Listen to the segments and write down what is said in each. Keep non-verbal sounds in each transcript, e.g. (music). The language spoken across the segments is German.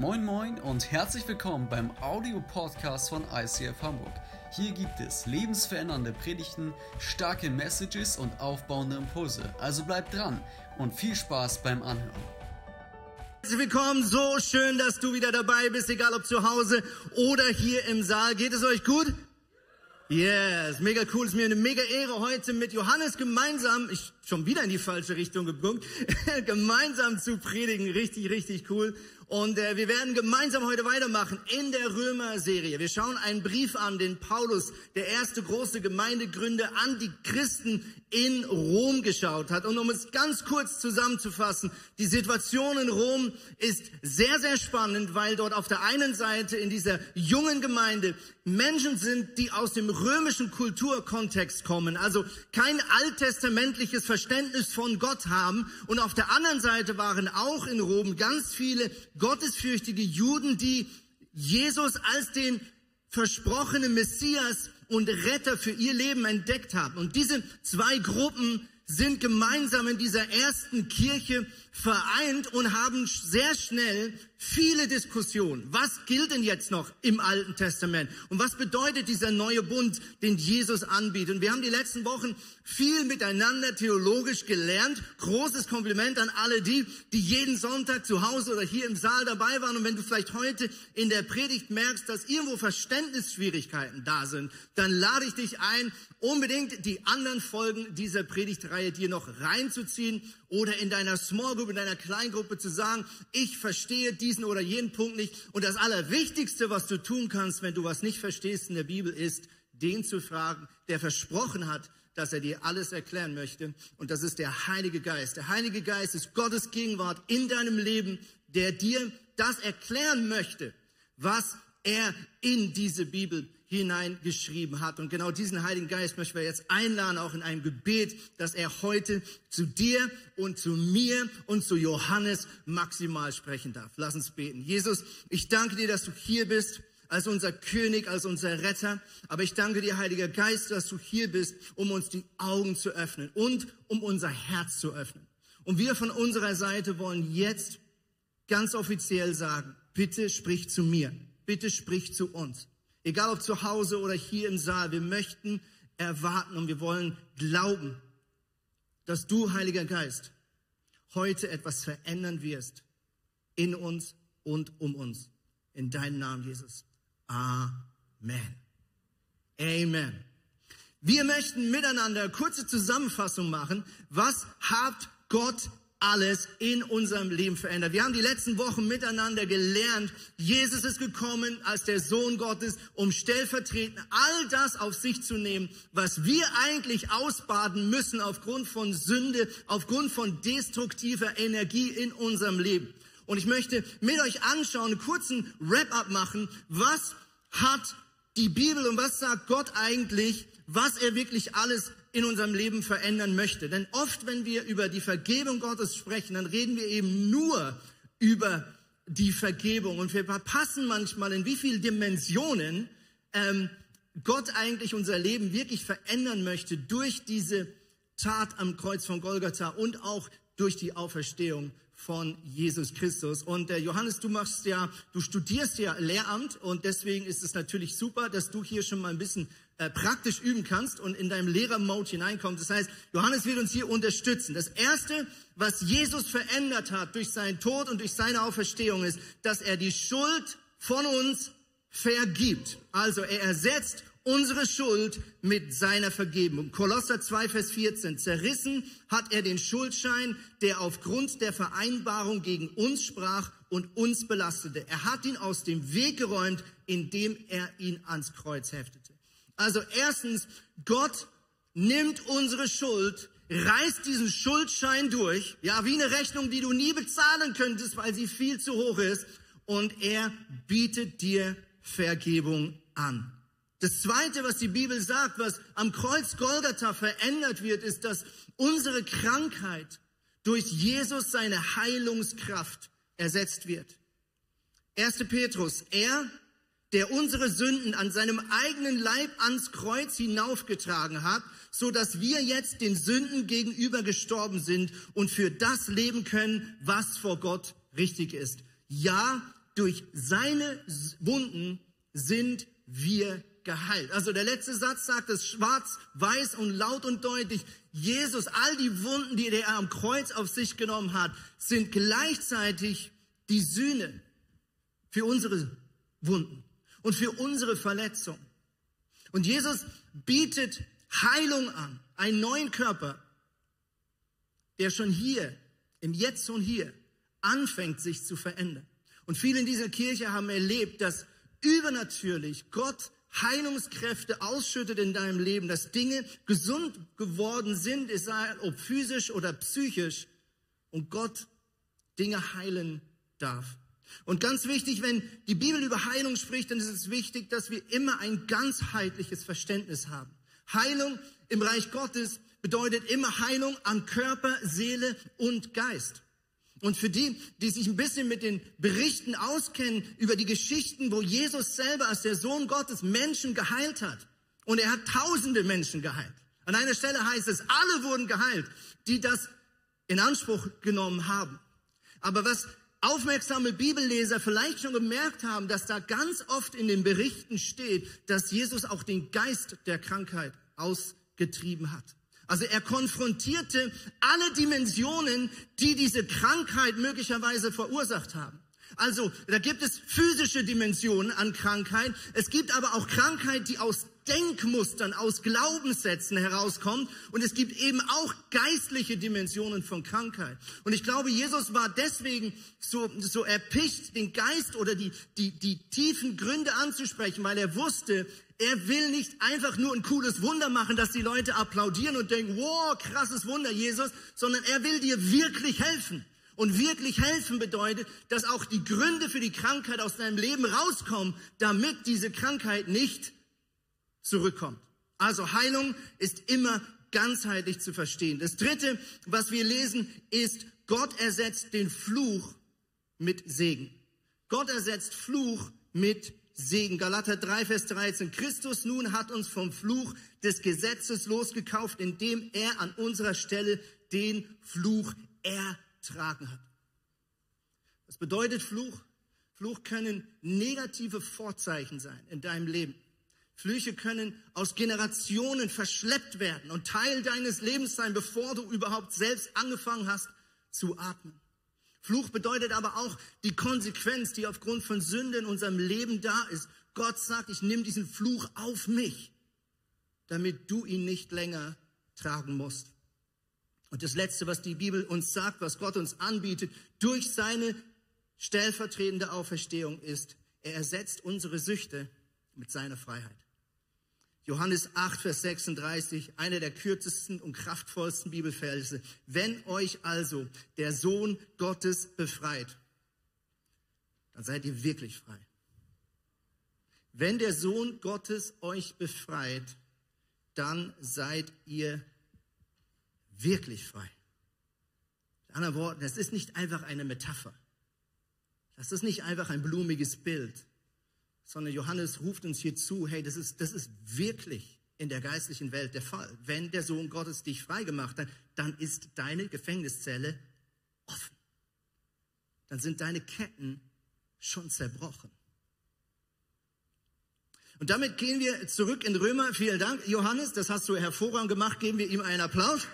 Moin Moin und herzlich willkommen beim Audio-Podcast von ICF Hamburg. Hier gibt es lebensverändernde Predigten, starke Messages und aufbauende Impulse. Also bleibt dran und viel Spaß beim Anhören. Herzlich willkommen, so schön, dass du wieder dabei bist, egal ob zu Hause oder hier im Saal. Geht es euch gut? Yes, mega cool. Ist mir eine mega Ehre, heute mit Johannes gemeinsam, ich schon wieder in die falsche Richtung gepunkt, (laughs) gemeinsam zu predigen. Richtig, richtig cool. Und äh, wir werden gemeinsam heute weitermachen in der Römer-Serie. Wir schauen einen Brief an, den Paulus, der erste große Gemeindegründer, an die Christen in Rom geschaut hat. Und um es ganz kurz zusammenzufassen, die Situation in Rom ist sehr, sehr spannend, weil dort auf der einen Seite in dieser jungen Gemeinde Menschen sind, die aus dem römischen Kulturkontext kommen, also kein alttestamentliches Verständnis von Gott haben. Und auf der anderen Seite waren auch in Rom ganz viele gottesfürchtige Juden, die Jesus als den versprochenen Messias und Retter für ihr Leben entdeckt haben. Und diese zwei Gruppen sind gemeinsam in dieser ersten Kirche vereint und haben sehr schnell viele Diskussionen. Was gilt denn jetzt noch im Alten Testament? Und was bedeutet dieser neue Bund, den Jesus anbietet? Und wir haben die letzten Wochen viel miteinander theologisch gelernt. Großes Kompliment an alle die, die jeden Sonntag zu Hause oder hier im Saal dabei waren. Und wenn du vielleicht heute in der Predigt merkst, dass irgendwo Verständnisschwierigkeiten da sind, dann lade ich dich ein, unbedingt die anderen Folgen dieser Predigtreihe dir noch reinzuziehen oder in deiner Small Group, in deiner Kleingruppe zu sagen, ich verstehe diesen oder jenen Punkt nicht. Und das Allerwichtigste, was du tun kannst, wenn du was nicht verstehst in der Bibel, ist, den zu fragen, der versprochen hat, dass er dir alles erklären möchte. Und das ist der Heilige Geist. Der Heilige Geist ist Gottes Gegenwart in deinem Leben, der dir das erklären möchte, was er in diese Bibel hineingeschrieben hat. Und genau diesen Heiligen Geist möchten wir jetzt einladen, auch in einem Gebet, dass er heute zu dir und zu mir und zu Johannes maximal sprechen darf. Lass uns beten. Jesus, ich danke dir, dass du hier bist als unser König, als unser Retter. Aber ich danke dir, Heiliger Geist, dass du hier bist, um uns die Augen zu öffnen und um unser Herz zu öffnen. Und wir von unserer Seite wollen jetzt ganz offiziell sagen, bitte sprich zu mir, bitte sprich zu uns. Egal ob zu Hause oder hier im Saal, wir möchten erwarten und wir wollen glauben, dass du, Heiliger Geist, heute etwas verändern wirst in uns und um uns. In deinem Namen, Jesus. Amen. Amen. Wir möchten miteinander kurze Zusammenfassung machen. Was hat Gott alles in unserem Leben verändert. Wir haben die letzten Wochen miteinander gelernt, Jesus ist gekommen als der Sohn Gottes, um stellvertretend all das auf sich zu nehmen, was wir eigentlich ausbaden müssen aufgrund von Sünde, aufgrund von destruktiver Energie in unserem Leben. Und ich möchte mit euch anschauen, einen kurzen Wrap-up machen, was hat die Bibel und was sagt Gott eigentlich, was er wirklich alles in unserem Leben verändern möchte. Denn oft, wenn wir über die Vergebung Gottes sprechen, dann reden wir eben nur über die Vergebung. Und wir verpassen manchmal, in wie vielen Dimensionen ähm, Gott eigentlich unser Leben wirklich verändern möchte durch diese Tat am Kreuz von Golgatha und auch durch die Auferstehung von Jesus Christus. Und äh, Johannes, du machst ja, du studierst ja Lehramt und deswegen ist es natürlich super, dass du hier schon mal ein bisschen äh, praktisch üben kannst und in deinem Lehrermode hineinkommst. Das heißt, Johannes wird uns hier unterstützen. Das erste, was Jesus verändert hat durch seinen Tod und durch seine Auferstehung ist, dass er die Schuld von uns vergibt. Also er ersetzt unsere Schuld mit seiner Vergebung. Kolosser 2, Vers 14. Zerrissen hat er den Schuldschein, der aufgrund der Vereinbarung gegen uns sprach und uns belastete. Er hat ihn aus dem Weg geräumt, indem er ihn ans Kreuz heftete. Also erstens, Gott nimmt unsere Schuld, reißt diesen Schuldschein durch, ja, wie eine Rechnung, die du nie bezahlen könntest, weil sie viel zu hoch ist, und er bietet dir Vergebung an. Das zweite, was die Bibel sagt, was am Kreuz Golgatha verändert wird, ist, dass unsere Krankheit durch Jesus seine Heilungskraft ersetzt wird. 1. Petrus, er der unsere Sünden an seinem eigenen Leib ans Kreuz hinaufgetragen hat, so dass wir jetzt den Sünden gegenüber gestorben sind und für das leben können, was vor Gott richtig ist. Ja, durch seine Wunden sind wir geheilt. Also der letzte Satz sagt es schwarz, weiß und laut und deutlich. Jesus, all die Wunden, die er am Kreuz auf sich genommen hat, sind gleichzeitig die Sühne für unsere Wunden und für unsere Verletzungen. Und Jesus bietet Heilung an, einen neuen Körper, der schon hier, im Jetzt und hier, anfängt sich zu verändern. Und viele in dieser Kirche haben erlebt, dass übernatürlich Gott Heilungskräfte ausschüttet in deinem Leben, dass Dinge gesund geworden sind, es sei ob physisch oder psychisch, und Gott Dinge heilen darf. Und ganz wichtig, wenn die Bibel über Heilung spricht, dann ist es wichtig, dass wir immer ein ganzheitliches Verständnis haben. Heilung im Reich Gottes bedeutet immer Heilung an Körper, Seele und Geist. Und für die, die sich ein bisschen mit den Berichten auskennen über die Geschichten, wo Jesus selber als der Sohn Gottes Menschen geheilt hat. Und er hat tausende Menschen geheilt. An einer Stelle heißt es, alle wurden geheilt, die das in Anspruch genommen haben. Aber was aufmerksame Bibelleser vielleicht schon gemerkt haben, dass da ganz oft in den Berichten steht, dass Jesus auch den Geist der Krankheit ausgetrieben hat. Also er konfrontierte alle Dimensionen, die diese Krankheit möglicherweise verursacht haben. Also da gibt es physische Dimensionen an Krankheit. Es gibt aber auch Krankheit, die aus Denkmustern, aus Glaubenssätzen herauskommt. Und es gibt eben auch geistliche Dimensionen von Krankheit. Und ich glaube, Jesus war deswegen so, so erpicht, den Geist oder die, die, die tiefen Gründe anzusprechen, weil er wusste, er will nicht einfach nur ein cooles Wunder machen, dass die Leute applaudieren und denken, wow, krasses Wunder, Jesus, sondern er will dir wirklich helfen. Und wirklich helfen bedeutet, dass auch die Gründe für die Krankheit aus deinem Leben rauskommen, damit diese Krankheit nicht zurückkommt. Also Heilung ist immer ganzheitlich zu verstehen. Das dritte, was wir lesen, ist, Gott ersetzt den Fluch mit Segen. Gott ersetzt Fluch mit Segen. Galater 3, Vers 13. Christus nun hat uns vom Fluch des Gesetzes losgekauft, indem er an unserer Stelle den Fluch ertragen hat. Was bedeutet Fluch? Fluch können negative Vorzeichen sein in deinem Leben. Flüche können aus Generationen verschleppt werden und Teil deines Lebens sein, bevor du überhaupt selbst angefangen hast zu atmen. Fluch bedeutet aber auch die Konsequenz, die aufgrund von Sünde in unserem Leben da ist. Gott sagt, ich nehme diesen Fluch auf mich, damit du ihn nicht länger tragen musst. Und das Letzte, was die Bibel uns sagt, was Gott uns anbietet, durch seine stellvertretende Auferstehung ist, er ersetzt unsere Süchte mit seiner Freiheit. Johannes 8, Vers 36, einer der kürzesten und kraftvollsten Bibelverse. Wenn euch also der Sohn Gottes befreit, dann seid ihr wirklich frei. Wenn der Sohn Gottes euch befreit, dann seid ihr wirklich frei. Mit anderen Worten, das ist nicht einfach eine Metapher. Das ist nicht einfach ein blumiges Bild sondern Johannes ruft uns hier zu, hey, das ist, das ist wirklich in der geistlichen Welt der Fall. Wenn der Sohn Gottes dich freigemacht hat, dann ist deine Gefängniszelle offen. Dann sind deine Ketten schon zerbrochen. Und damit gehen wir zurück in Römer. Vielen Dank, Johannes, das hast du hervorragend gemacht. Geben wir ihm einen Applaus.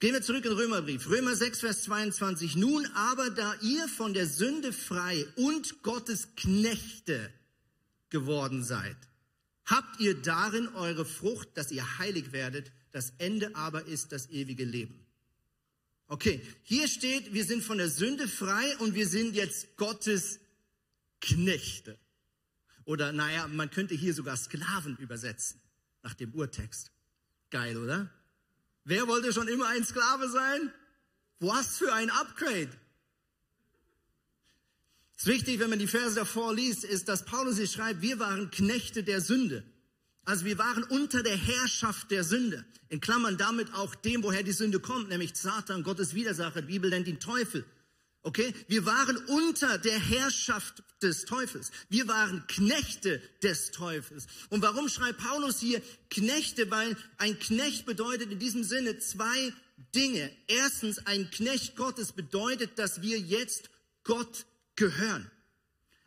Gehen wir zurück in den Römerbrief. Römer 6, Vers 22. Nun aber, da ihr von der Sünde frei und Gottes Knechte geworden seid, habt ihr darin eure Frucht, dass ihr heilig werdet. Das Ende aber ist das ewige Leben. Okay, hier steht, wir sind von der Sünde frei und wir sind jetzt Gottes Knechte. Oder naja, man könnte hier sogar Sklaven übersetzen, nach dem Urtext. Geil, oder? Wer wollte schon immer ein Sklave sein? Was für ein Upgrade. Es ist wichtig, wenn man die Verse davor liest, ist, dass Paulus hier schreibt, wir waren Knechte der Sünde. Also wir waren unter der Herrschaft der Sünde. In Klammern damit auch dem, woher die Sünde kommt, nämlich Satan, Gottes Widersacher. Die Bibel nennt ihn Teufel. Okay? Wir waren unter der Herrschaft des Teufels. Wir waren Knechte des Teufels. Und warum schreibt Paulus hier Knechte? Weil ein Knecht bedeutet in diesem Sinne zwei Dinge. Erstens, ein Knecht Gottes bedeutet, dass wir jetzt Gott gehören.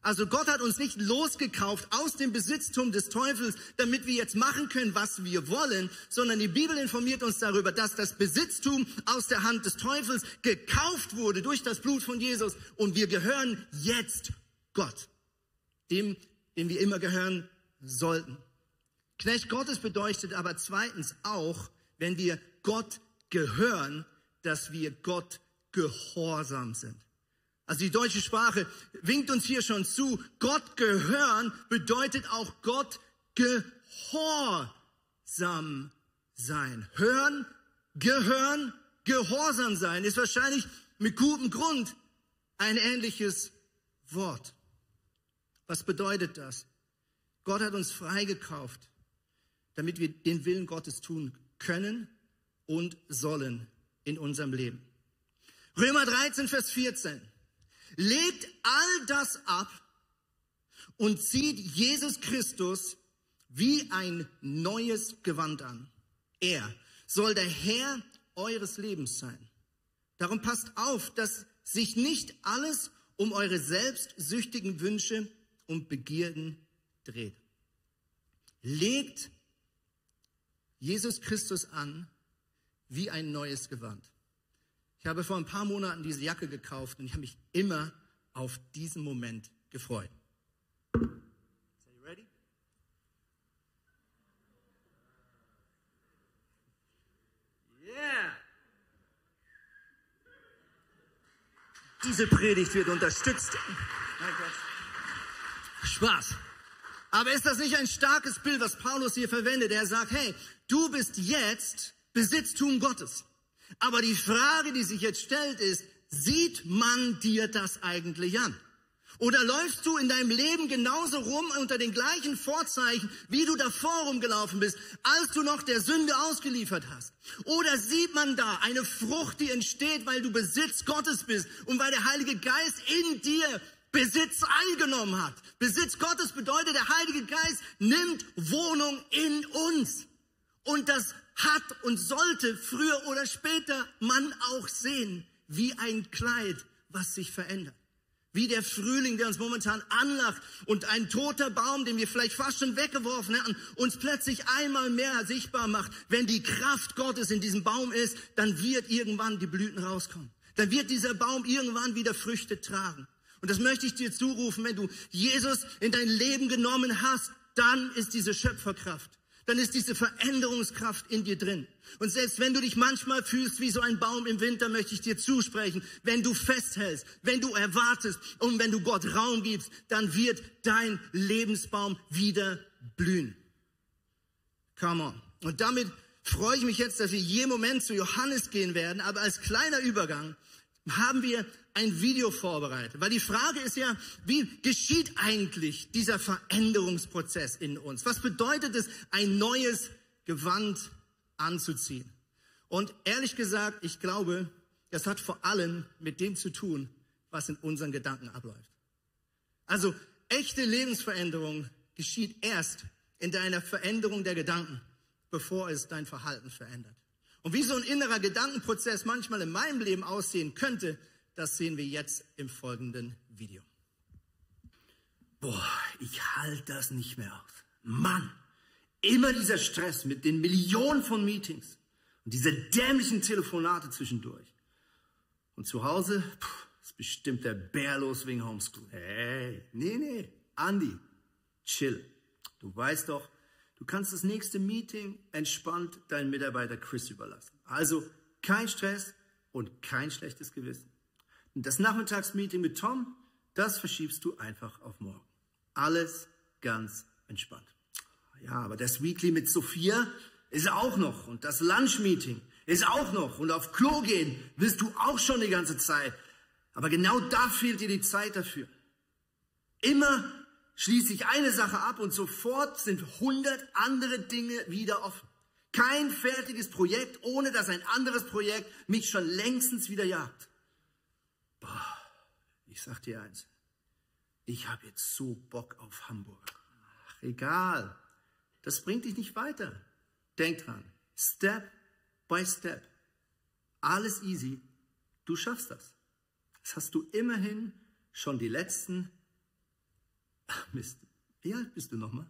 Also Gott hat uns nicht losgekauft aus dem Besitztum des Teufels, damit wir jetzt machen können, was wir wollen, sondern die Bibel informiert uns darüber, dass das Besitztum aus der Hand des Teufels gekauft wurde durch das Blut von Jesus und wir gehören jetzt Gott, dem, dem wir immer gehören sollten. Knecht Gottes bedeutet aber zweitens auch, wenn wir Gott gehören, dass wir Gott gehorsam sind. Also die deutsche Sprache winkt uns hier schon zu. Gott gehören bedeutet auch Gott gehorsam sein. Hören, gehören, gehorsam sein ist wahrscheinlich mit gutem Grund ein ähnliches Wort. Was bedeutet das? Gott hat uns freigekauft damit wir den Willen Gottes tun können und sollen in unserem Leben. Römer 13, Vers 14. Legt all das ab und zieht Jesus Christus wie ein neues Gewand an. Er soll der Herr eures Lebens sein. Darum passt auf, dass sich nicht alles um eure selbstsüchtigen Wünsche und Begierden dreht. Legt Jesus Christus an wie ein neues Gewand. Ich habe vor ein paar Monaten diese Jacke gekauft und ich habe mich immer auf diesen Moment gefreut. Diese Predigt wird unterstützt. Spaß. Aber ist das nicht ein starkes Bild, was Paulus hier verwendet? Er sagt, hey, du bist jetzt Besitztum Gottes. Aber die Frage, die sich jetzt stellt, ist, sieht man dir das eigentlich an? Oder läufst du in deinem Leben genauso rum unter den gleichen Vorzeichen, wie du davor rumgelaufen bist, als du noch der Sünde ausgeliefert hast? Oder sieht man da eine Frucht, die entsteht, weil du Besitz Gottes bist und weil der Heilige Geist in dir Besitz eingenommen hat. Besitz Gottes bedeutet, der Heilige Geist nimmt Wohnung in uns. Und das hat und sollte früher oder später man auch sehen, wie ein Kleid, was sich verändert. Wie der Frühling, der uns momentan anlacht und ein toter Baum, den wir vielleicht fast schon weggeworfen hätten, uns plötzlich einmal mehr sichtbar macht. Wenn die Kraft Gottes in diesem Baum ist, dann wird irgendwann die Blüten rauskommen. Dann wird dieser Baum irgendwann wieder Früchte tragen. Und das möchte ich dir zurufen, wenn du Jesus in dein Leben genommen hast, dann ist diese Schöpferkraft, dann ist diese Veränderungskraft in dir drin. Und selbst wenn du dich manchmal fühlst wie so ein Baum im Winter, möchte ich dir zusprechen, wenn du festhältst, wenn du erwartest und wenn du Gott Raum gibst, dann wird dein Lebensbaum wieder blühen. Come on. Und damit freue ich mich jetzt, dass wir jeden Moment zu Johannes gehen werden, aber als kleiner Übergang haben wir ein Video vorbereitet. Weil die Frage ist ja, wie geschieht eigentlich dieser Veränderungsprozess in uns? Was bedeutet es, ein neues Gewand anzuziehen? Und ehrlich gesagt, ich glaube, das hat vor allem mit dem zu tun, was in unseren Gedanken abläuft. Also echte Lebensveränderung geschieht erst in deiner Veränderung der Gedanken, bevor es dein Verhalten verändert. Und wie so ein innerer Gedankenprozess manchmal in meinem Leben aussehen könnte, das sehen wir jetzt im folgenden Video. Boah, ich halte das nicht mehr aus. Mann, immer dieser Stress mit den Millionen von Meetings und diese dämlichen Telefonate zwischendurch. Und zu Hause pff, ist bestimmt der Bär los wegen Homeschool. Hey, nee, nee, Andi, chill. Du weißt doch, du kannst das nächste Meeting entspannt deinen Mitarbeiter Chris überlassen. Also kein Stress und kein schlechtes Gewissen. Und das Nachmittagsmeeting mit Tom, das verschiebst du einfach auf morgen. Alles ganz entspannt. Ja, aber das Weekly mit Sophia ist auch noch. Und das Lunchmeeting ist auch noch. Und auf Klo gehen willst du auch schon die ganze Zeit. Aber genau da fehlt dir die Zeit dafür. Immer schließe ich eine Sache ab und sofort sind hundert andere Dinge wieder offen. Kein fertiges Projekt, ohne dass ein anderes Projekt mich schon längstens wieder jagt. Boah, ich sag dir eins. Ich habe jetzt so Bock auf Hamburg. Ach, egal. Das bringt dich nicht weiter. Denk dran. Step by step. alles easy. Du schaffst das. Das hast du immerhin schon die letzten. Ach, Mist. Wie alt bist du nochmal?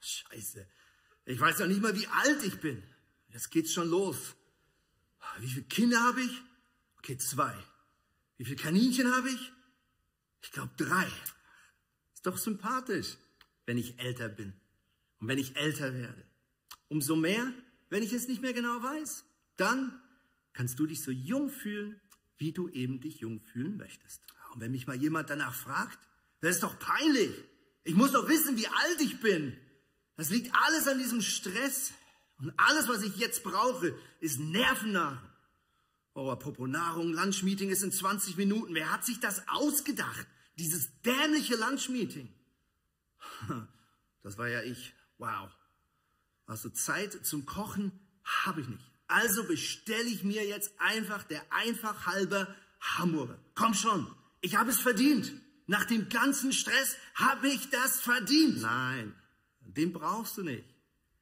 Scheiße. Ich weiß noch nicht mal, wie alt ich bin. Jetzt geht's schon los. Wie viele Kinder habe ich? Okay, zwei. Wie viele Kaninchen habe ich? Ich glaube drei. Ist doch sympathisch, wenn ich älter bin und wenn ich älter werde. Umso mehr, wenn ich es nicht mehr genau weiß. Dann kannst du dich so jung fühlen, wie du eben dich jung fühlen möchtest. Und wenn mich mal jemand danach fragt, das ist doch peinlich. Ich muss doch wissen, wie alt ich bin. Das liegt alles an diesem Stress. Und alles, was ich jetzt brauche, ist Nervennahrung. Oh, apropos Nahrung, Lunchmeeting ist in 20 Minuten. Wer hat sich das ausgedacht? Dieses dämliche Lunchmeeting. (laughs) Das war ja ich. Wow. Also Zeit zum Kochen habe ich nicht. Also bestelle ich mir jetzt einfach der einfach halber Hamburger. Komm schon, ich habe es verdient. Nach dem ganzen Stress habe ich das verdient. Nein, den brauchst du nicht.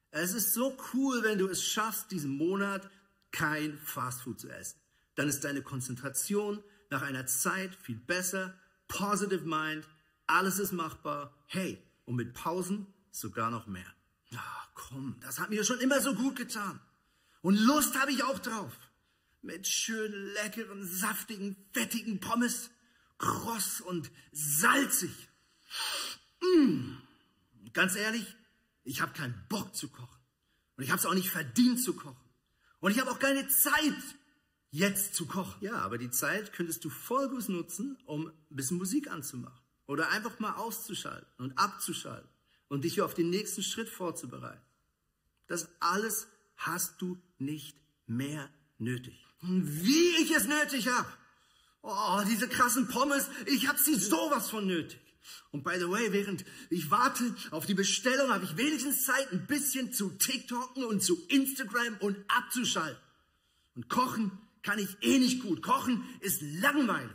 Es ist so cool, wenn du es schaffst, diesen Monat kein Fastfood zu essen. Dann ist deine Konzentration nach einer Zeit viel besser, positive mind, alles ist machbar. Hey, und mit Pausen sogar noch mehr. Ach, komm, das hat mir schon immer so gut getan. Und Lust habe ich auch drauf. Mit schön leckeren, saftigen, fettigen Pommes, kross und salzig. Mmh. Ganz ehrlich, ich habe keinen Bock zu kochen. Und ich habe es auch nicht verdient zu kochen. Und ich habe auch keine Zeit, jetzt zu kochen. Ja, aber die Zeit könntest du voll gut nutzen, um ein bisschen Musik anzumachen. Oder einfach mal auszuschalten und abzuschalten und dich auf den nächsten Schritt vorzubereiten. Das alles hast du nicht mehr nötig. Wie ich es nötig habe. Oh, diese krassen Pommes, ich habe sie sowas von nötig. Und by the way, während ich warte auf die Bestellung, habe ich wenigstens Zeit, ein bisschen zu TikToken und zu Instagram und abzuschalten. Und kochen kann ich eh nicht gut. Kochen ist langweilig.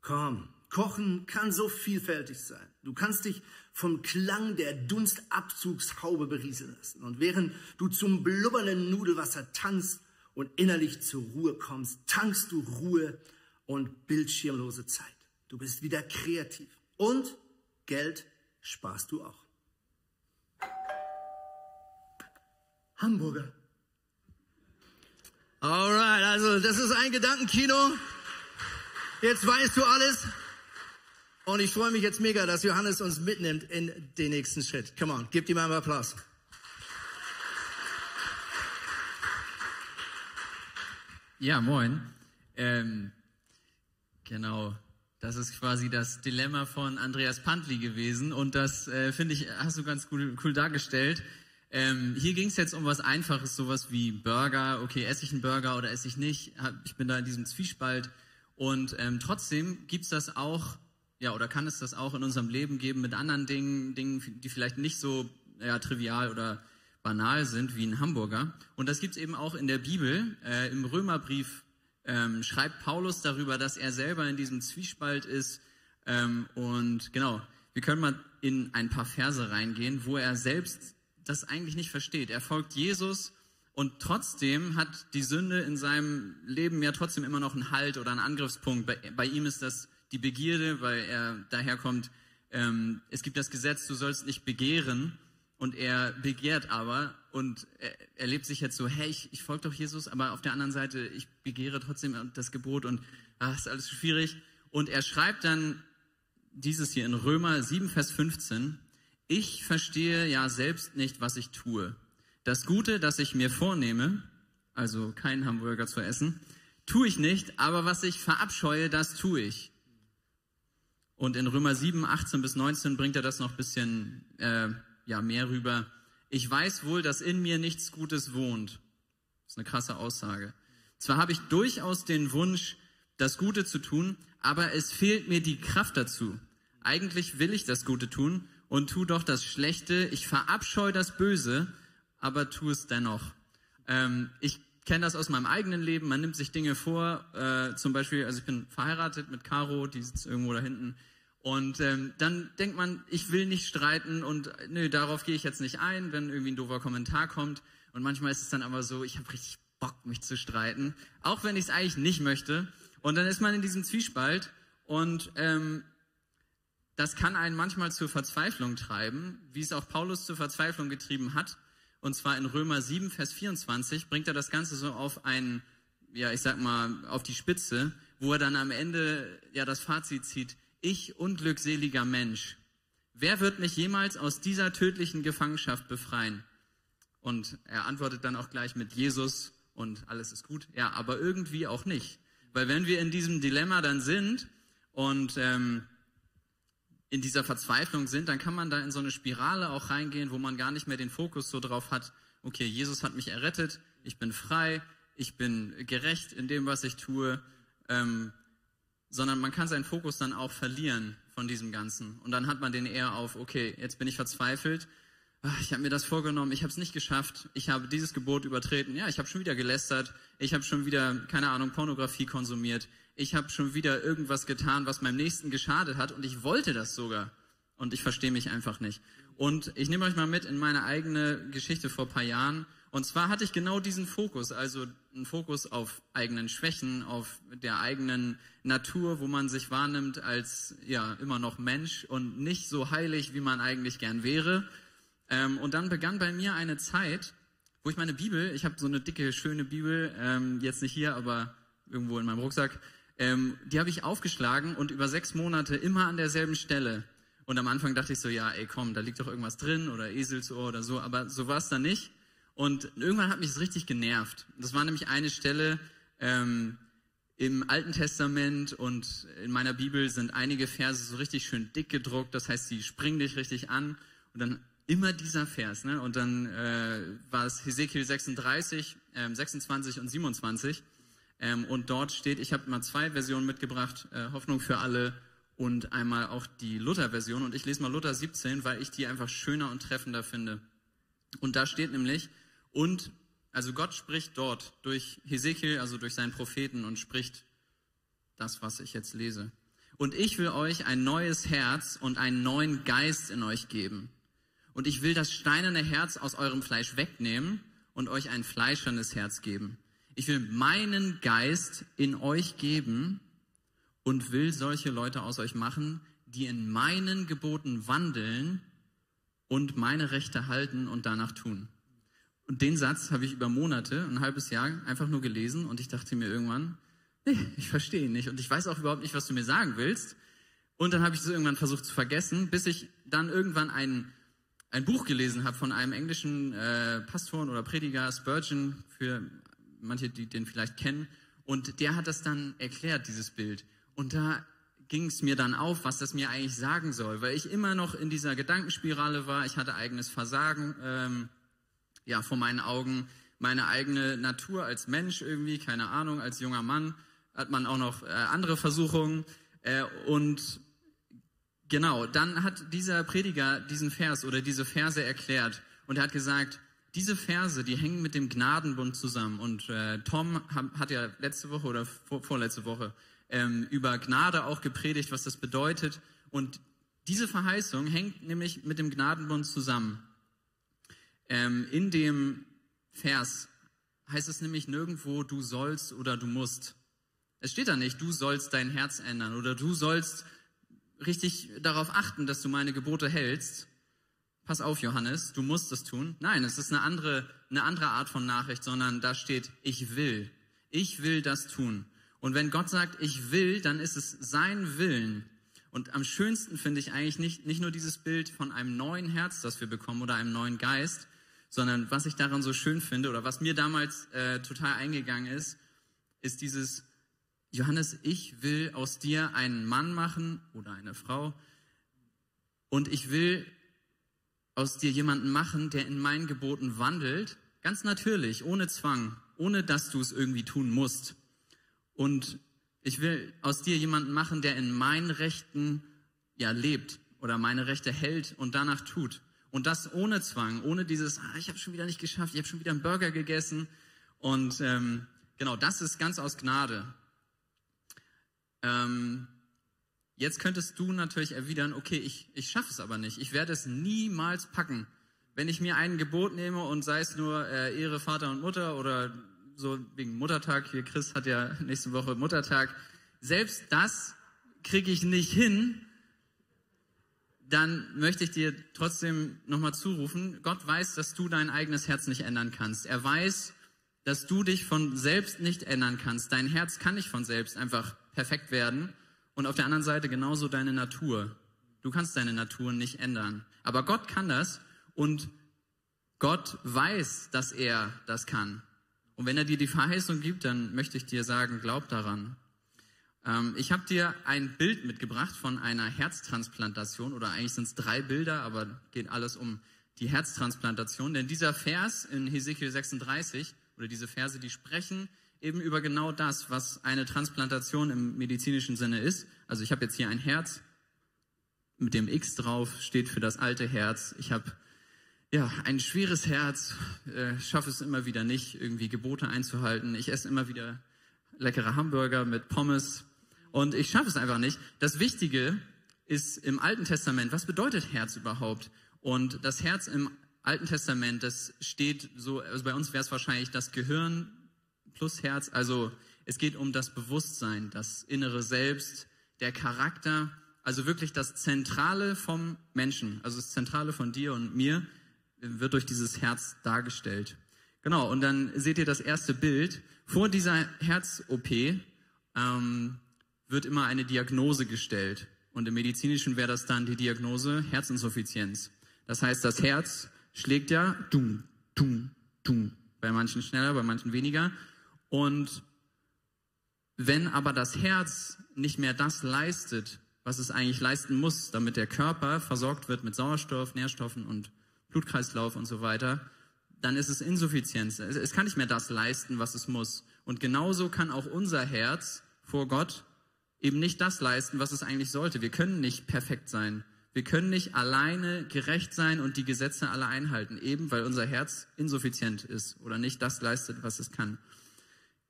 Komm, kochen kann so vielfältig sein. Du kannst dich vom Klang der Dunstabzugshaube berieseln lassen. Und während du zum blubbernden Nudelwasser tanzt und innerlich zur Ruhe kommst, tankst du Ruhe und bildschirmlose Zeit. Du bist wieder kreativ. Und Geld sparst du auch. Hamburger. Alright, also das ist ein Gedankenkino. Jetzt weißt du alles. Und ich freue mich jetzt mega, dass Johannes uns mitnimmt in den nächsten Schritt. Come on, gib ihm einmal Applaus. Ja, moin. Ähm, genau, das ist quasi das Dilemma von Andreas Pantli gewesen und das äh, finde ich, hast du ganz cool, cool dargestellt. Ähm, hier ging es jetzt um was Einfaches, sowas wie Burger. Okay, esse ich einen Burger oder esse ich nicht? Ich bin da in diesem Zwiespalt. Und ähm, trotzdem gibt's das auch ja, oder kann es das auch in unserem Leben geben mit anderen Dingen, Dingen, die vielleicht nicht so ja, trivial oder banal sind wie ein Hamburger. Und das gibt es eben auch in der Bibel. Äh, Im Römerbrief ähm, schreibt Paulus darüber, dass er selber in diesem Zwiespalt ist. Ähm, und genau, wir können mal in ein paar Verse reingehen, wo er selbst das eigentlich nicht versteht. Er folgt Jesus und trotzdem hat die Sünde in seinem Leben ja trotzdem immer noch einen Halt oder einen Angriffspunkt. Bei, bei ihm ist das die Begierde, weil er daherkommt, ähm, es gibt das Gesetz, du sollst nicht begehren. Und er begehrt aber und er, lebt sich jetzt so, hey, ich, ich folge doch Jesus, aber auf der anderen Seite, ich begehre trotzdem das Gebot und ach, ist alles schwierig. Und er schreibt dann dieses hier in Römer 7, Vers 15, ich verstehe ja selbst nicht, was ich tue. Das Gute, das ich mir vornehme, also keinen Hamburger zu essen, tue ich nicht, aber was ich verabscheue, das tue ich. Und in Römer 7, 18 bis 19 bringt er das noch ein bisschen äh, ja, mehr rüber. Ich weiß wohl, dass in mir nichts Gutes wohnt. Das ist eine krasse Aussage. Zwar habe ich durchaus den Wunsch, das Gute zu tun, aber es fehlt mir die Kraft dazu. Eigentlich will ich das Gute tun und tu doch das Schlechte. Ich verabscheue das Böse, aber tu es dennoch. Ähm, ich kenne das aus meinem eigenen Leben. Man nimmt sich Dinge vor, äh, zum Beispiel, also ich bin verheiratet mit Caro, die sitzt irgendwo da hinten. Und ähm, dann denkt man, ich will nicht streiten und nö, darauf gehe ich jetzt nicht ein, wenn irgendwie ein doofer Kommentar kommt. Und manchmal ist es dann aber so, ich habe richtig Bock, mich zu streiten, auch wenn ich es eigentlich nicht möchte. Und dann ist man in diesem Zwiespalt und ähm, das kann einen manchmal zur Verzweiflung treiben, wie es auch Paulus zur Verzweiflung getrieben hat. Und zwar in Römer 7, Vers 24 bringt er das Ganze so auf einen, ja, ich sag mal, auf die Spitze, wo er dann am Ende ja das Fazit zieht. Ich unglückseliger Mensch. Wer wird mich jemals aus dieser tödlichen Gefangenschaft befreien? Und er antwortet dann auch gleich mit Jesus und alles ist gut. Ja, aber irgendwie auch nicht. Weil wenn wir in diesem Dilemma dann sind und ähm, in dieser Verzweiflung sind, dann kann man da in so eine Spirale auch reingehen, wo man gar nicht mehr den Fokus so drauf hat, okay, Jesus hat mich errettet, ich bin frei, ich bin gerecht in dem, was ich tue, ähm, sondern man kann seinen Fokus dann auch verlieren von diesem Ganzen. Und dann hat man den eher auf, okay, jetzt bin ich verzweifelt, ich habe mir das vorgenommen, ich habe es nicht geschafft, ich habe dieses Gebot übertreten, ja, ich habe schon wieder gelästert, ich habe schon wieder, keine Ahnung, Pornografie konsumiert, ich habe schon wieder irgendwas getan, was meinem Nächsten geschadet hat und ich wollte das sogar. Und ich verstehe mich einfach nicht. Und ich nehme euch mal mit in meine eigene Geschichte vor paar Jahren. Und zwar hatte ich genau diesen Fokus, also einen Fokus auf eigenen Schwächen, auf der eigenen Natur, wo man sich wahrnimmt als ja immer noch Mensch und nicht so heilig, wie man eigentlich gern wäre. Ähm, und dann begann bei mir eine Zeit, wo ich meine Bibel, ich habe so eine dicke, schöne Bibel, ähm, jetzt nicht hier, aber irgendwo in meinem Rucksack, ähm, die habe ich aufgeschlagen und über sechs Monate immer an derselben Stelle. Und am Anfang dachte ich so, ja, ey, komm, da liegt doch irgendwas drin oder Eselsohr oder so, aber so war es dann nicht. Und irgendwann hat mich es richtig genervt. Das war nämlich eine Stelle ähm, im Alten Testament und in meiner Bibel sind einige Verse so richtig schön dick gedruckt. Das heißt, sie springen dich richtig an. Und dann immer dieser Vers. Ne? Und dann äh, war es Hesekiel 36, äh, 26 und 27. Ähm, und dort steht, ich habe mal zwei Versionen mitgebracht, äh, Hoffnung für alle und einmal auch die Luther-Version. Und ich lese mal Luther 17, weil ich die einfach schöner und treffender finde. Und da steht nämlich, und, also Gott spricht dort durch Hesekiel, also durch seinen Propheten und spricht das, was ich jetzt lese. Und ich will euch ein neues Herz und einen neuen Geist in euch geben. Und ich will das steinerne Herz aus eurem Fleisch wegnehmen und euch ein fleischernes Herz geben. Ich will meinen Geist in euch geben und will solche Leute aus euch machen, die in meinen Geboten wandeln und meine Rechte halten und danach tun. Und den Satz habe ich über Monate, ein halbes Jahr einfach nur gelesen und ich dachte mir irgendwann, nee, ich verstehe ihn nicht und ich weiß auch überhaupt nicht, was du mir sagen willst. Und dann habe ich es irgendwann versucht zu vergessen, bis ich dann irgendwann ein, ein Buch gelesen habe von einem englischen äh, Pastoren oder Prediger, Spurgeon, für manche, die den vielleicht kennen. Und der hat das dann erklärt, dieses Bild. Und da ging es mir dann auf, was das mir eigentlich sagen soll, weil ich immer noch in dieser Gedankenspirale war. Ich hatte eigenes Versagen, ähm, ja, vor meinen Augen, meine eigene Natur als Mensch irgendwie, keine Ahnung, als junger Mann hat man auch noch äh, andere Versuchungen. Äh, und genau, dann hat dieser Prediger diesen Vers oder diese Verse erklärt und er hat gesagt, diese Verse, die hängen mit dem Gnadenbund zusammen. Und äh, Tom hat ja letzte Woche oder vor, vorletzte Woche ähm, über Gnade auch gepredigt, was das bedeutet. Und diese Verheißung hängt nämlich mit dem Gnadenbund zusammen. Ähm, in dem Vers heißt es nämlich nirgendwo, du sollst oder du musst. Es steht da nicht, du sollst dein Herz ändern oder du sollst richtig darauf achten, dass du meine Gebote hältst, pass auf, Johannes, du musst es tun. Nein, es ist eine andere, eine andere Art von Nachricht, sondern da steht, ich will. Ich will das tun. Und wenn Gott sagt, ich will, dann ist es sein Willen. Und am schönsten finde ich eigentlich nicht, nicht nur dieses Bild von einem neuen Herz, das wir bekommen oder einem neuen Geist, sondern was ich daran so schön finde oder was mir damals äh, total eingegangen ist, ist dieses, Johannes, ich will aus dir einen Mann machen oder eine Frau und ich will aus dir jemanden machen, der in meinen Geboten wandelt, ganz natürlich, ohne Zwang, ohne dass du es irgendwie tun musst. Und ich will aus dir jemanden machen, der in meinen Rechten ja lebt oder meine Rechte hält und danach tut. Und das ohne Zwang, ohne dieses, ah, ich habe schon wieder nicht geschafft, ich habe schon wieder einen Burger gegessen. Und ähm, genau, das ist ganz aus Gnade. Ähm, Jetzt könntest du natürlich erwidern, okay, ich, ich schaffe es aber nicht. Ich werde es niemals packen. Wenn ich mir ein Gebot nehme und sei es nur äh, Ehre Vater und Mutter oder so wegen Muttertag, hier Chris hat ja (laughs) nächste Woche Muttertag, selbst das kriege ich nicht hin, dann möchte ich dir trotzdem nochmal zurufen, Gott weiß, dass du dein eigenes Herz nicht ändern kannst. Er weiß, dass du dich von selbst nicht ändern kannst. Dein Herz kann nicht von selbst einfach perfekt werden. Und auf der anderen Seite genauso deine Natur. Du kannst deine Natur nicht ändern. Aber Gott kann das und Gott weiß, dass er das kann. Und wenn er dir die Verheißung gibt, dann möchte ich dir sagen, glaub daran. Ähm, ich habe dir ein Bild mitgebracht von einer Herztransplantation oder eigentlich sind es drei Bilder, aber geht alles um die Herztransplantation. Denn dieser Vers in Hesekiel 36 oder diese Verse, die sprechen eben über genau das, was eine Transplantation im medizinischen Sinne ist. Also ich habe jetzt hier ein Herz mit dem X drauf, steht für das alte Herz. Ich habe ja ein schweres Herz, äh, schaffe es immer wieder nicht, irgendwie Gebote einzuhalten. Ich esse immer wieder leckere Hamburger mit Pommes und ich schaffe es einfach nicht. Das Wichtige ist im Alten Testament, was bedeutet Herz überhaupt? Und das Herz im Alten Testament, das steht so, also bei uns wäre es wahrscheinlich das Gehirn plus Herz. Also es geht um das Bewusstsein, das innere Selbst, der Charakter, also wirklich das Zentrale vom Menschen, also das Zentrale von dir und mir, wird durch dieses Herz dargestellt. Genau, und dann seht ihr das erste Bild. Vor dieser Herz-OP ähm, wird immer eine Diagnose gestellt. Und im Medizinischen wäre das dann die Diagnose Herzinsuffizienz. Das heißt, das Herz schlägt ja dumm, dumm, dumm. Bei manchen schneller, bei manchen weniger. Und wenn aber das Herz nicht mehr das leistet, was es eigentlich leisten muss, damit der Körper versorgt wird mit Sauerstoff, Nährstoffen und Blutkreislauf und so weiter, dann ist es Insuffizienz. Es kann nicht mehr das leisten, was es muss. Und genauso kann auch unser Herz vor Gott eben nicht das leisten, was es eigentlich sollte. Wir können nicht perfekt sein. Wir können nicht alleine gerecht sein und die Gesetze alle einhalten, eben weil unser Herz insuffizient ist oder nicht das leistet, was es kann.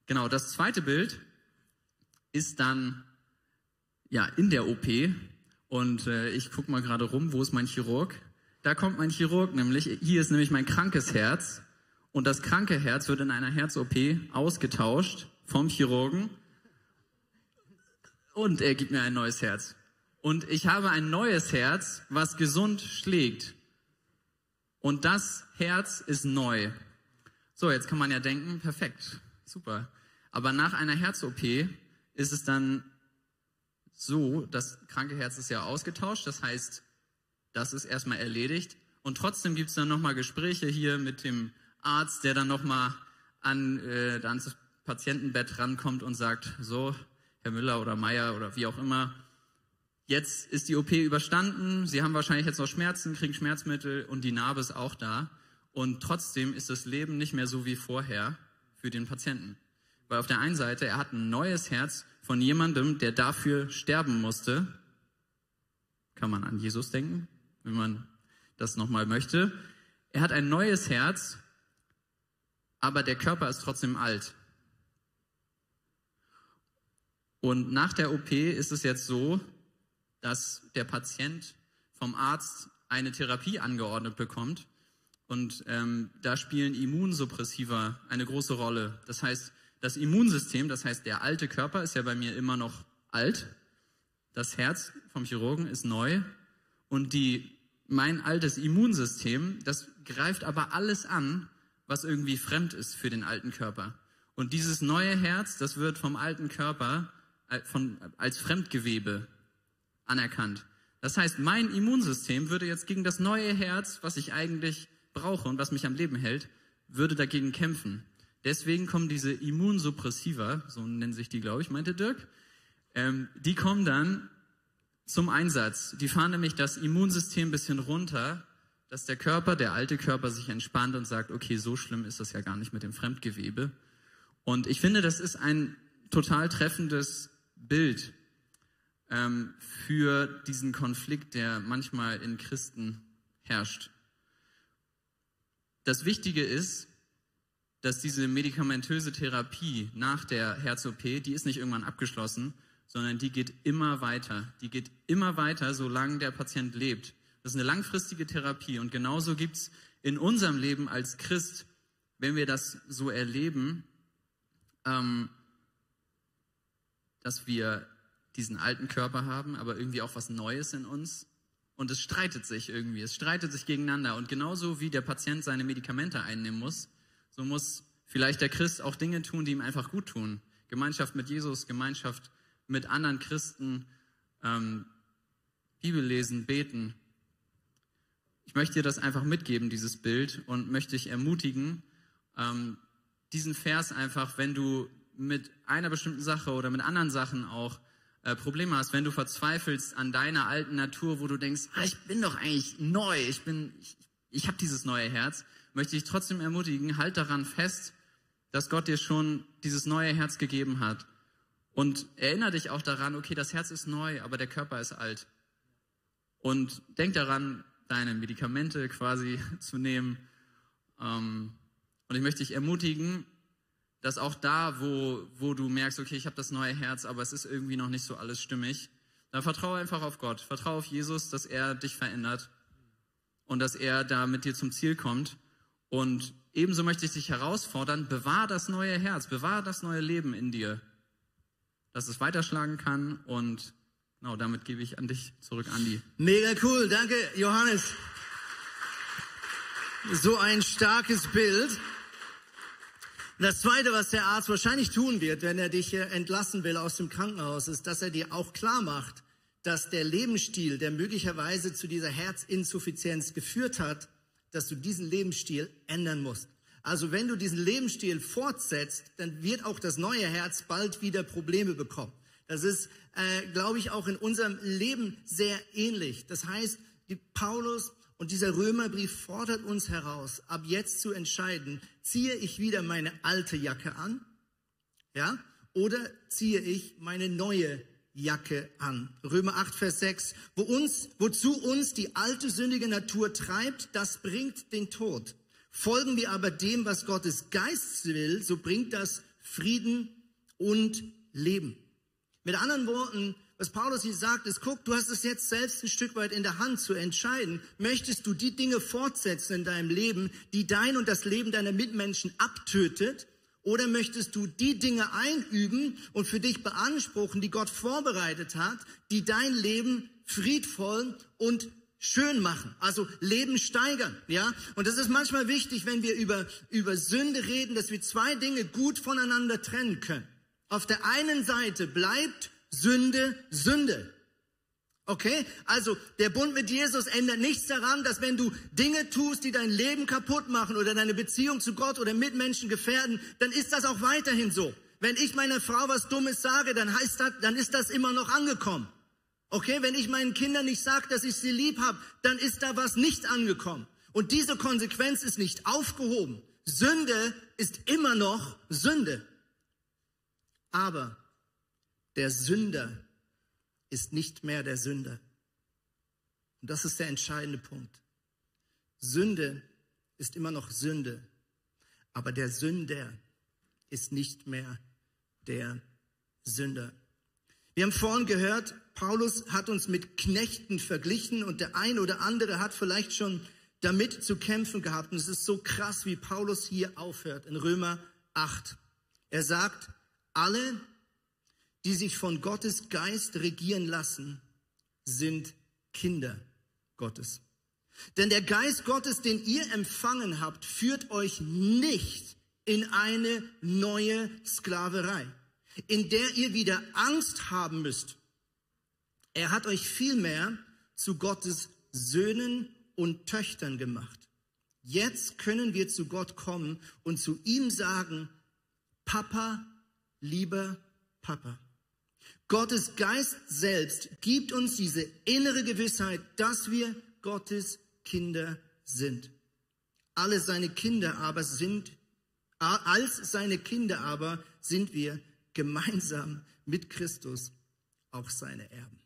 Genau, das zweite Bild ist dann ja in der OP und äh, ich gucke mal gerade rum, wo ist mein Chirurg? Da kommt mein Chirurg nämlich, hier ist nämlich mein krankes Herz und das kranke Herz wird in einer Herz-OP ausgetauscht vom Chirurgen und er gibt mir ein neues Herz und ich habe ein neues Herz, was gesund schlägt. Und das Herz ist neu. So, jetzt kann man ja denken, perfekt, super. Aber nach einer Herz-OP ist es dann so, das kranke Herz ist ja ausgetauscht, das heißt, das ist erstmal erledigt. Und trotzdem gibt es dann nochmal Gespräche hier mit dem Arzt, der dann nochmal an, äh, ans Patientenbett rankommt und sagt, so, Herr Müller oder Meier oder wie auch immer, Jetzt ist die OP überstanden, Sie haben wahrscheinlich jetzt noch Schmerzen, kriegen Schmerzmittel und die Narbe ist auch da. Und trotzdem ist das Leben nicht mehr so wie vorher für den Patienten. Weil auf der einen Seite, er hat ein neues Herz von jemandem, der dafür sterben musste. Kann man an Jesus denken, wenn man das nochmal möchte. Er hat ein neues Herz, aber der Körper ist trotzdem alt. Und nach der OP ist es jetzt so, dass der Patient vom Arzt eine Therapie angeordnet bekommt. Und ähm, da spielen Immunsuppressiva eine große Rolle. Das heißt, das Immunsystem, das heißt, der alte Körper ist ja bei mir immer noch alt. Das Herz vom Chirurgen ist neu. Und die, mein altes Immunsystem, das greift aber alles an, was irgendwie fremd ist für den alten Körper. Und dieses neue Herz, das wird vom alten Körper äh, von, als Fremdgewebe anerkannt. Das heißt, mein Immunsystem würde jetzt gegen das neue Herz, was ich eigentlich brauche und was mich am Leben hält, würde dagegen kämpfen. Deswegen kommen diese Immunsuppressiva, so nennen sich die, glaube ich, meinte Dirk, ähm, die kommen dann zum Einsatz. Die fahren nämlich das Immunsystem ein bisschen runter, dass der Körper, der alte Körper, sich entspannt und sagt, okay, so schlimm ist das ja gar nicht mit dem Fremdgewebe. Und ich finde, das ist ein total treffendes Bild ähm, für diesen Konflikt, der manchmal in Christen herrscht. Das Wichtige ist, dass diese medikamentöse Therapie nach der Herz-OP, die ist nicht irgendwann abgeschlossen, sondern die geht immer weiter. Die geht immer weiter, solange der Patient lebt. Das ist eine langfristige Therapie. Und genauso gibt's in unserem Leben als Christ, wenn wir das so erleben, ähm, dass wir diesen alten Körper haben, aber irgendwie auch was Neues in uns. Und es streitet sich irgendwie, es streitet sich gegeneinander. Und genauso wie der Patient seine Medikamente einnehmen muss, so muss vielleicht der Christ auch Dinge tun, die ihm einfach gut tun. Gemeinschaft mit Jesus, Gemeinschaft mit anderen Christen, ähm, Bibel lesen, beten. Ich möchte dir das einfach mitgeben, dieses Bild, und möchte dich ermutigen, ähm, diesen Vers einfach, wenn du mit einer bestimmten Sache oder mit anderen Sachen auch äh, Probleme hast, wenn du verzweifelst an deiner alten Natur, wo du denkst, ah, ich bin doch eigentlich neu, ich bin, ich, ich habe dieses neue Herz, möchte ich trotzdem ermutigen, halt daran fest, dass Gott dir schon dieses neue Herz gegeben hat. Und erinnere dich auch daran, okay, das Herz ist neu, aber der Körper ist alt. Und denk daran, deine Medikamente quasi (laughs) zu nehmen. Ähm, und ich möchte dich ermutigen, dass auch da, wo, wo du merkst, okay, ich habe das neue Herz, aber es ist irgendwie noch nicht so alles stimmig, dann vertraue einfach auf Gott. Vertraue auf Jesus, dass er dich verändert und dass er da mit dir zum Ziel kommt. Und ebenso möchte ich dich herausfordern, bewahr das neue Herz, bewahr das neue Leben in dir, dass es weiterschlagen kann. Und genau, damit gebe ich an dich zurück, Andi. Mega cool, danke Johannes. So ein starkes Bild. Das Zweite, was der Arzt wahrscheinlich tun wird, wenn er dich entlassen will aus dem Krankenhaus, ist, dass er dir auch klar macht, dass der Lebensstil, der möglicherweise zu dieser Herzinsuffizienz geführt hat, dass du diesen Lebensstil ändern musst. Also wenn du diesen Lebensstil fortsetzt, dann wird auch das neue Herz bald wieder Probleme bekommen. Das ist, äh, glaube ich, auch in unserem Leben sehr ähnlich. Das heißt, die Paulus und dieser Römerbrief fordert uns heraus, ab jetzt zu entscheiden, ziehe ich wieder meine alte Jacke an, ja, oder ziehe ich meine neue Jacke an. Römer 8, Vers 6. Wo uns, wozu uns die alte sündige Natur treibt, das bringt den Tod. Folgen wir aber dem, was Gottes Geist will, so bringt das Frieden und Leben. Mit anderen Worten, was Paulus hier sagt, ist, guck, du hast es jetzt selbst ein Stück weit in der Hand zu entscheiden. Möchtest du die Dinge fortsetzen in deinem Leben, die dein und das Leben deiner Mitmenschen abtötet? Oder möchtest du die Dinge einüben und für dich beanspruchen, die Gott vorbereitet hat, die dein Leben friedvoll und schön machen, also Leben steigern, ja? Und das ist manchmal wichtig, wenn wir über, über Sünde reden, dass wir zwei Dinge gut voneinander trennen können. Auf der einen Seite bleibt Sünde, Sünde. Okay? Also, der Bund mit Jesus ändert nichts daran, dass wenn du Dinge tust, die dein Leben kaputt machen oder deine Beziehung zu Gott oder Mitmenschen gefährden, dann ist das auch weiterhin so. Wenn ich meiner Frau was Dummes sage, dann heißt das, dann ist das immer noch angekommen. Okay? Wenn ich meinen Kindern nicht sage, dass ich sie lieb habe, dann ist da was nicht angekommen. Und diese Konsequenz ist nicht aufgehoben. Sünde ist immer noch Sünde. Aber der Sünder ist nicht mehr der Sünder. Und das ist der entscheidende Punkt. Sünde ist immer noch Sünde, aber der Sünder ist nicht mehr der Sünder. Wir haben vorhin gehört, Paulus hat uns mit Knechten verglichen und der ein oder andere hat vielleicht schon damit zu kämpfen gehabt. Und es ist so krass, wie Paulus hier aufhört in Römer 8. Er sagt, alle, die sich von Gottes Geist regieren lassen, sind Kinder Gottes. Denn der Geist Gottes, den ihr empfangen habt, führt euch nicht in eine neue Sklaverei, in der ihr wieder Angst haben müsst. Er hat euch vielmehr zu Gottes Söhnen und Töchtern gemacht. Jetzt können wir zu Gott kommen und zu ihm sagen, Papa, lieber Papa. Gottes Geist selbst gibt uns diese innere Gewissheit, dass wir Gottes Kinder sind. Alle seine Kinder aber sind, als seine Kinder aber sind wir gemeinsam mit Christus auch seine Erben.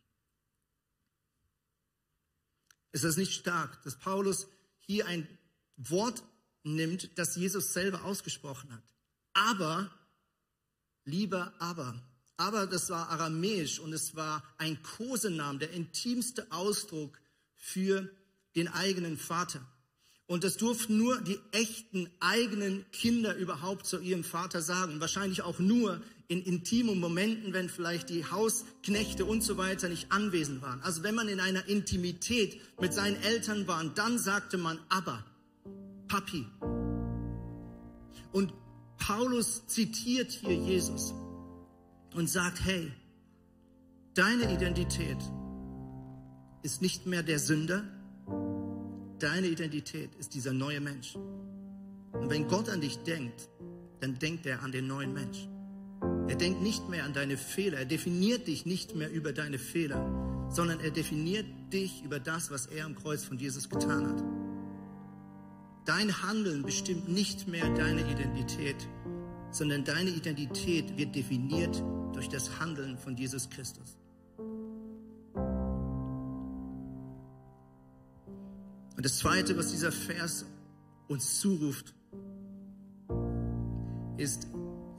Ist das nicht stark, dass Paulus hier ein Wort nimmt, das Jesus selber ausgesprochen hat? Aber, lieber aber, aber das war aramäisch und es war ein Kosenamen, der intimste Ausdruck für den eigenen Vater. Und das durften nur die echten eigenen Kinder überhaupt zu ihrem Vater sagen. Wahrscheinlich auch nur in intimen Momenten, wenn vielleicht die Hausknechte und so weiter nicht anwesend waren. Also wenn man in einer Intimität mit seinen Eltern war, dann sagte man aber, Papi. Und Paulus zitiert hier Jesus und sagt, hey, deine Identität ist nicht mehr der Sünder, Deine Identität ist dieser neue Mensch. Und wenn Gott an dich denkt, dann denkt er an den neuen Mensch. Er denkt nicht mehr an deine Fehler. Er definiert dich nicht mehr über deine Fehler, sondern er definiert dich über das, was er am Kreuz von Jesus getan hat. Dein Handeln bestimmt nicht mehr deine Identität, sondern deine Identität wird definiert durch das Handeln von Jesus Christus. Und das Zweite, was dieser Vers uns zuruft, ist,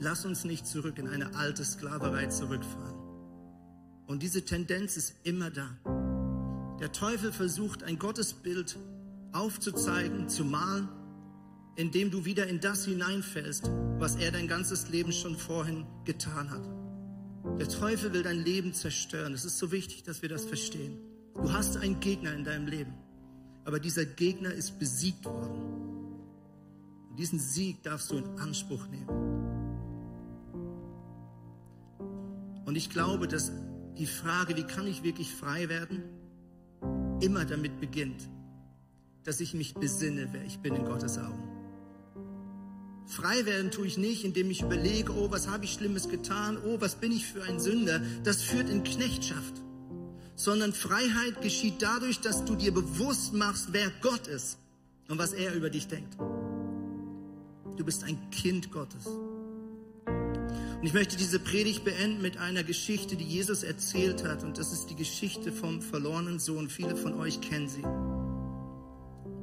lass uns nicht zurück in eine alte Sklaverei zurückfallen. Und diese Tendenz ist immer da. Der Teufel versucht, ein Gottesbild aufzuzeigen, zu malen, indem du wieder in das hineinfällst, was er dein ganzes Leben schon vorhin getan hat. Der Teufel will dein Leben zerstören. Es ist so wichtig, dass wir das verstehen. Du hast einen Gegner in deinem Leben. Aber dieser Gegner ist besiegt worden. Und diesen Sieg darfst du in Anspruch nehmen. Und ich glaube, dass die Frage, wie kann ich wirklich frei werden, immer damit beginnt, dass ich mich besinne, wer ich bin in Gottes Augen. Frei werden tue ich nicht, indem ich überlege, oh, was habe ich Schlimmes getan, oh, was bin ich für ein Sünder. Das führt in Knechtschaft sondern Freiheit geschieht dadurch, dass du dir bewusst machst, wer Gott ist und was er über dich denkt. Du bist ein Kind Gottes. Und ich möchte diese Predigt beenden mit einer Geschichte, die Jesus erzählt hat. Und das ist die Geschichte vom verlorenen Sohn. Viele von euch kennen sie.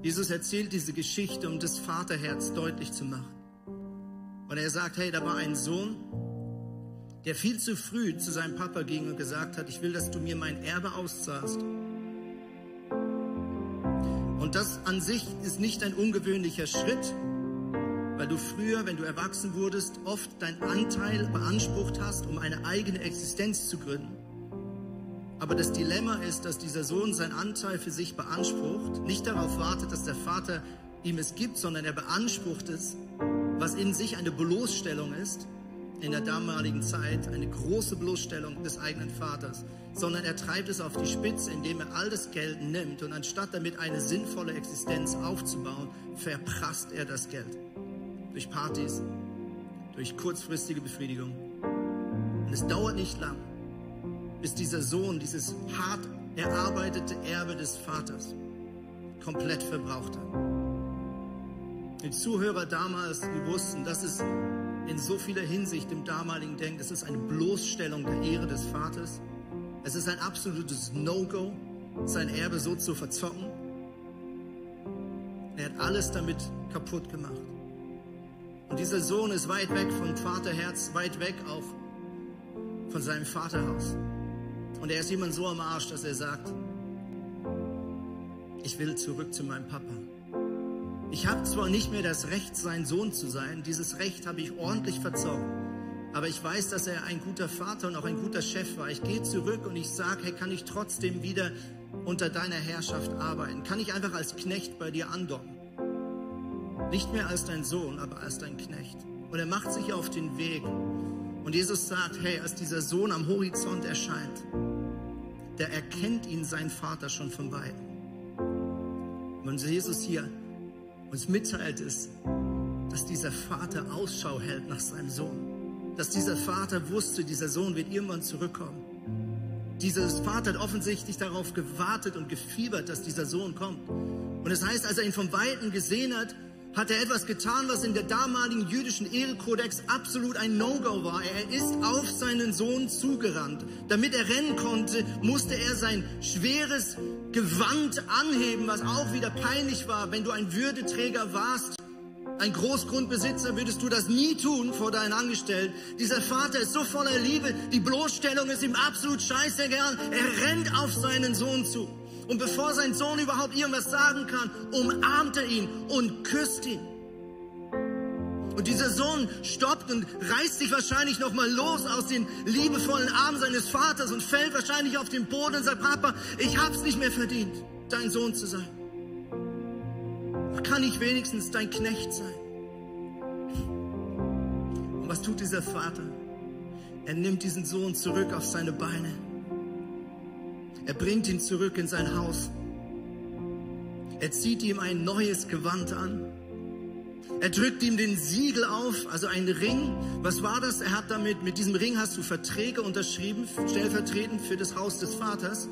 Jesus erzählt diese Geschichte, um das Vaterherz deutlich zu machen. Und er sagt, hey, da war ein Sohn, der viel zu früh zu seinem Papa ging und gesagt hat, ich will, dass du mir mein Erbe auszahlst. Und das an sich ist nicht ein ungewöhnlicher Schritt, weil du früher, wenn du erwachsen wurdest, oft deinen Anteil beansprucht hast, um eine eigene Existenz zu gründen. Aber das Dilemma ist, dass dieser Sohn seinen Anteil für sich beansprucht, nicht darauf wartet, dass der Vater ihm es gibt, sondern er beansprucht es, was in sich eine Bloßstellung ist in der damaligen Zeit eine große Bloßstellung des eigenen Vaters, sondern er treibt es auf die Spitze, indem er all das Geld nimmt und anstatt damit eine sinnvolle Existenz aufzubauen, verprasst er das Geld. Durch Partys, durch kurzfristige Befriedigung. Und es dauert nicht lang, bis dieser Sohn dieses hart erarbeitete Erbe des Vaters komplett verbraucht hat. Die Zuhörer damals, die wussten, das ist in so vieler Hinsicht im damaligen Denken. Es ist eine Bloßstellung der Ehre des Vaters. Es ist ein absolutes No-Go, sein Erbe so zu verzocken. Er hat alles damit kaputt gemacht. Und dieser Sohn ist weit weg vom Vaterherz, weit weg auch von seinem Vaterhaus. Und er ist jemand so am Arsch, dass er sagt, ich will zurück zu meinem Papa. Ich habe zwar nicht mehr das Recht, sein Sohn zu sein, dieses Recht habe ich ordentlich verzogen, aber ich weiß, dass er ein guter Vater und auch ein guter Chef war. Ich gehe zurück und ich sage, hey, kann ich trotzdem wieder unter deiner Herrschaft arbeiten? Kann ich einfach als Knecht bei dir andocken? Nicht mehr als dein Sohn, aber als dein Knecht. Und er macht sich auf den Weg. Und Jesus sagt, hey, als dieser Sohn am Horizont erscheint, da erkennt ihn sein Vater schon von weitem. Und Jesus hier uns mitteilt, ist, dass dieser Vater Ausschau hält nach seinem Sohn. Dass dieser Vater wusste, dieser Sohn wird irgendwann zurückkommen. Dieser Vater hat offensichtlich darauf gewartet und gefiebert, dass dieser Sohn kommt. Und es das heißt, als er ihn vom Weiten gesehen hat, hat er etwas getan, was in der damaligen jüdischen Ehekodex absolut ein No-Go war. Er ist auf seinen Sohn zugerannt. Damit er rennen konnte, musste er sein schweres Gewand anheben, was auch wieder peinlich war. Wenn du ein Würdeträger warst, ein Großgrundbesitzer, würdest du das nie tun vor deinen Angestellten. Dieser Vater ist so voller Liebe, die Bloßstellung ist ihm absolut scheißegal. Er rennt auf seinen Sohn zu. Und bevor sein Sohn überhaupt irgendwas sagen kann, umarmt er ihn und küsst ihn. Und dieser Sohn stoppt und reißt sich wahrscheinlich nochmal los aus den liebevollen Armen seines Vaters und fällt wahrscheinlich auf den Boden und sagt, Papa, ich hab's nicht mehr verdient, dein Sohn zu sein. Kann ich wenigstens dein Knecht sein? Und was tut dieser Vater? Er nimmt diesen Sohn zurück auf seine Beine. Er bringt ihn zurück in sein Haus. Er zieht ihm ein neues Gewand an. Er drückt ihm den Siegel auf, also einen Ring. Was war das? Er hat damit, mit diesem Ring hast du Verträge unterschrieben, stellvertretend für das Haus des Vaters.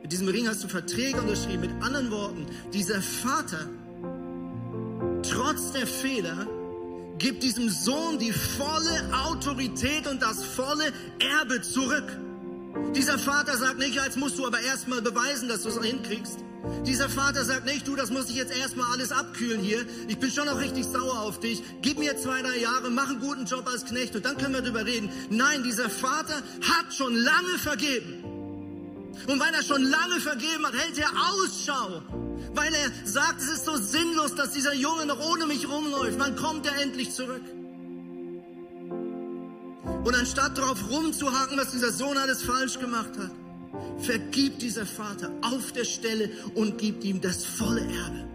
Mit diesem Ring hast du Verträge unterschrieben. Mit anderen Worten, dieser Vater, trotz der Fehler, gibt diesem Sohn die volle Autorität und das volle Erbe zurück. Dieser Vater sagt nicht, jetzt musst du aber erstmal beweisen, dass du es hinkriegst. Dieser Vater sagt nicht, du, das muss ich jetzt erstmal alles abkühlen hier. Ich bin schon noch richtig sauer auf dich. Gib mir zwei, drei Jahre, mach einen guten Job als Knecht und dann können wir drüber reden. Nein, dieser Vater hat schon lange vergeben. Und weil er schon lange vergeben hat, hält er Ausschau. Weil er sagt, es ist so sinnlos, dass dieser Junge noch ohne mich rumläuft. Wann kommt er endlich zurück? Und anstatt darauf rumzuhaken, was dieser Sohn alles falsch gemacht hat, vergibt dieser Vater auf der Stelle und gibt ihm das volle Erbe.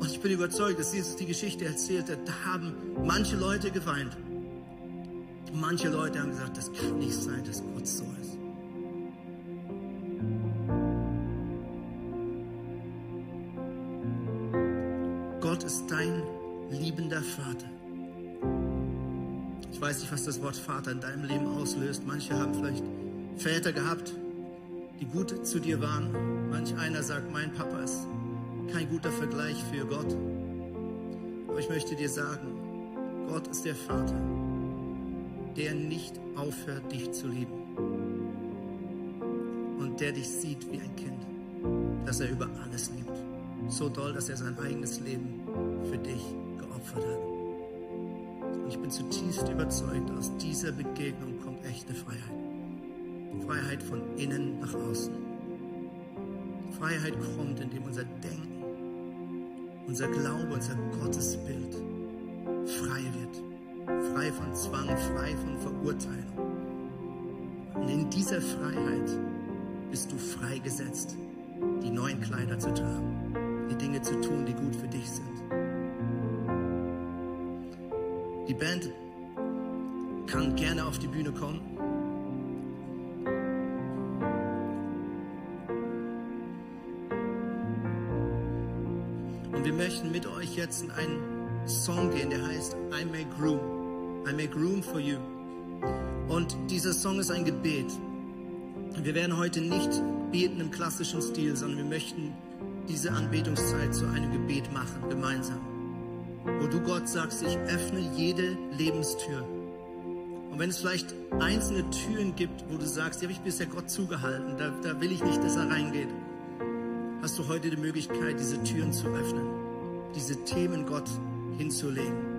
Und ich bin überzeugt, dass Jesus die Geschichte erzählt hat. Da haben manche Leute geweint. Manche Leute haben gesagt, das kann nicht sein, dass Gott so ist. Gott ist dein liebender Vater. Ich weiß nicht, was das Wort Vater in deinem Leben auslöst. Manche haben vielleicht Väter gehabt, die gut zu dir waren. Manch einer sagt, mein Papa ist kein guter Vergleich für Gott. Aber ich möchte dir sagen, Gott ist der Vater, der nicht aufhört, dich zu lieben. Und der dich sieht wie ein Kind, das er über alles liebt. So doll, dass er sein eigenes Leben für dich geopfert. Und ich bin zutiefst überzeugt, aus dieser Begegnung kommt echte Freiheit. Freiheit von innen nach außen. Freiheit kommt, indem unser Denken, unser Glaube, unser Gottesbild frei wird. Frei von Zwang, frei von Verurteilung. Und in dieser Freiheit bist du freigesetzt, die neuen Kleider zu tragen, die Dinge zu tun, die gut für dich sind. Die Band kann gerne auf die Bühne kommen. Und wir möchten mit euch jetzt in einen Song gehen, der heißt I Make Room. I Make Room for You. Und dieser Song ist ein Gebet. Wir werden heute nicht beten im klassischen Stil, sondern wir möchten diese Anbetungszeit zu einem Gebet machen, gemeinsam. Wo du Gott sagst, ich öffne jede Lebenstür. Und wenn es vielleicht einzelne Türen gibt, wo du sagst, die habe ich bisher Gott zugehalten, da, da will ich nicht, dass er reingeht, hast du heute die Möglichkeit, diese Türen zu öffnen, diese Themen Gott hinzulegen.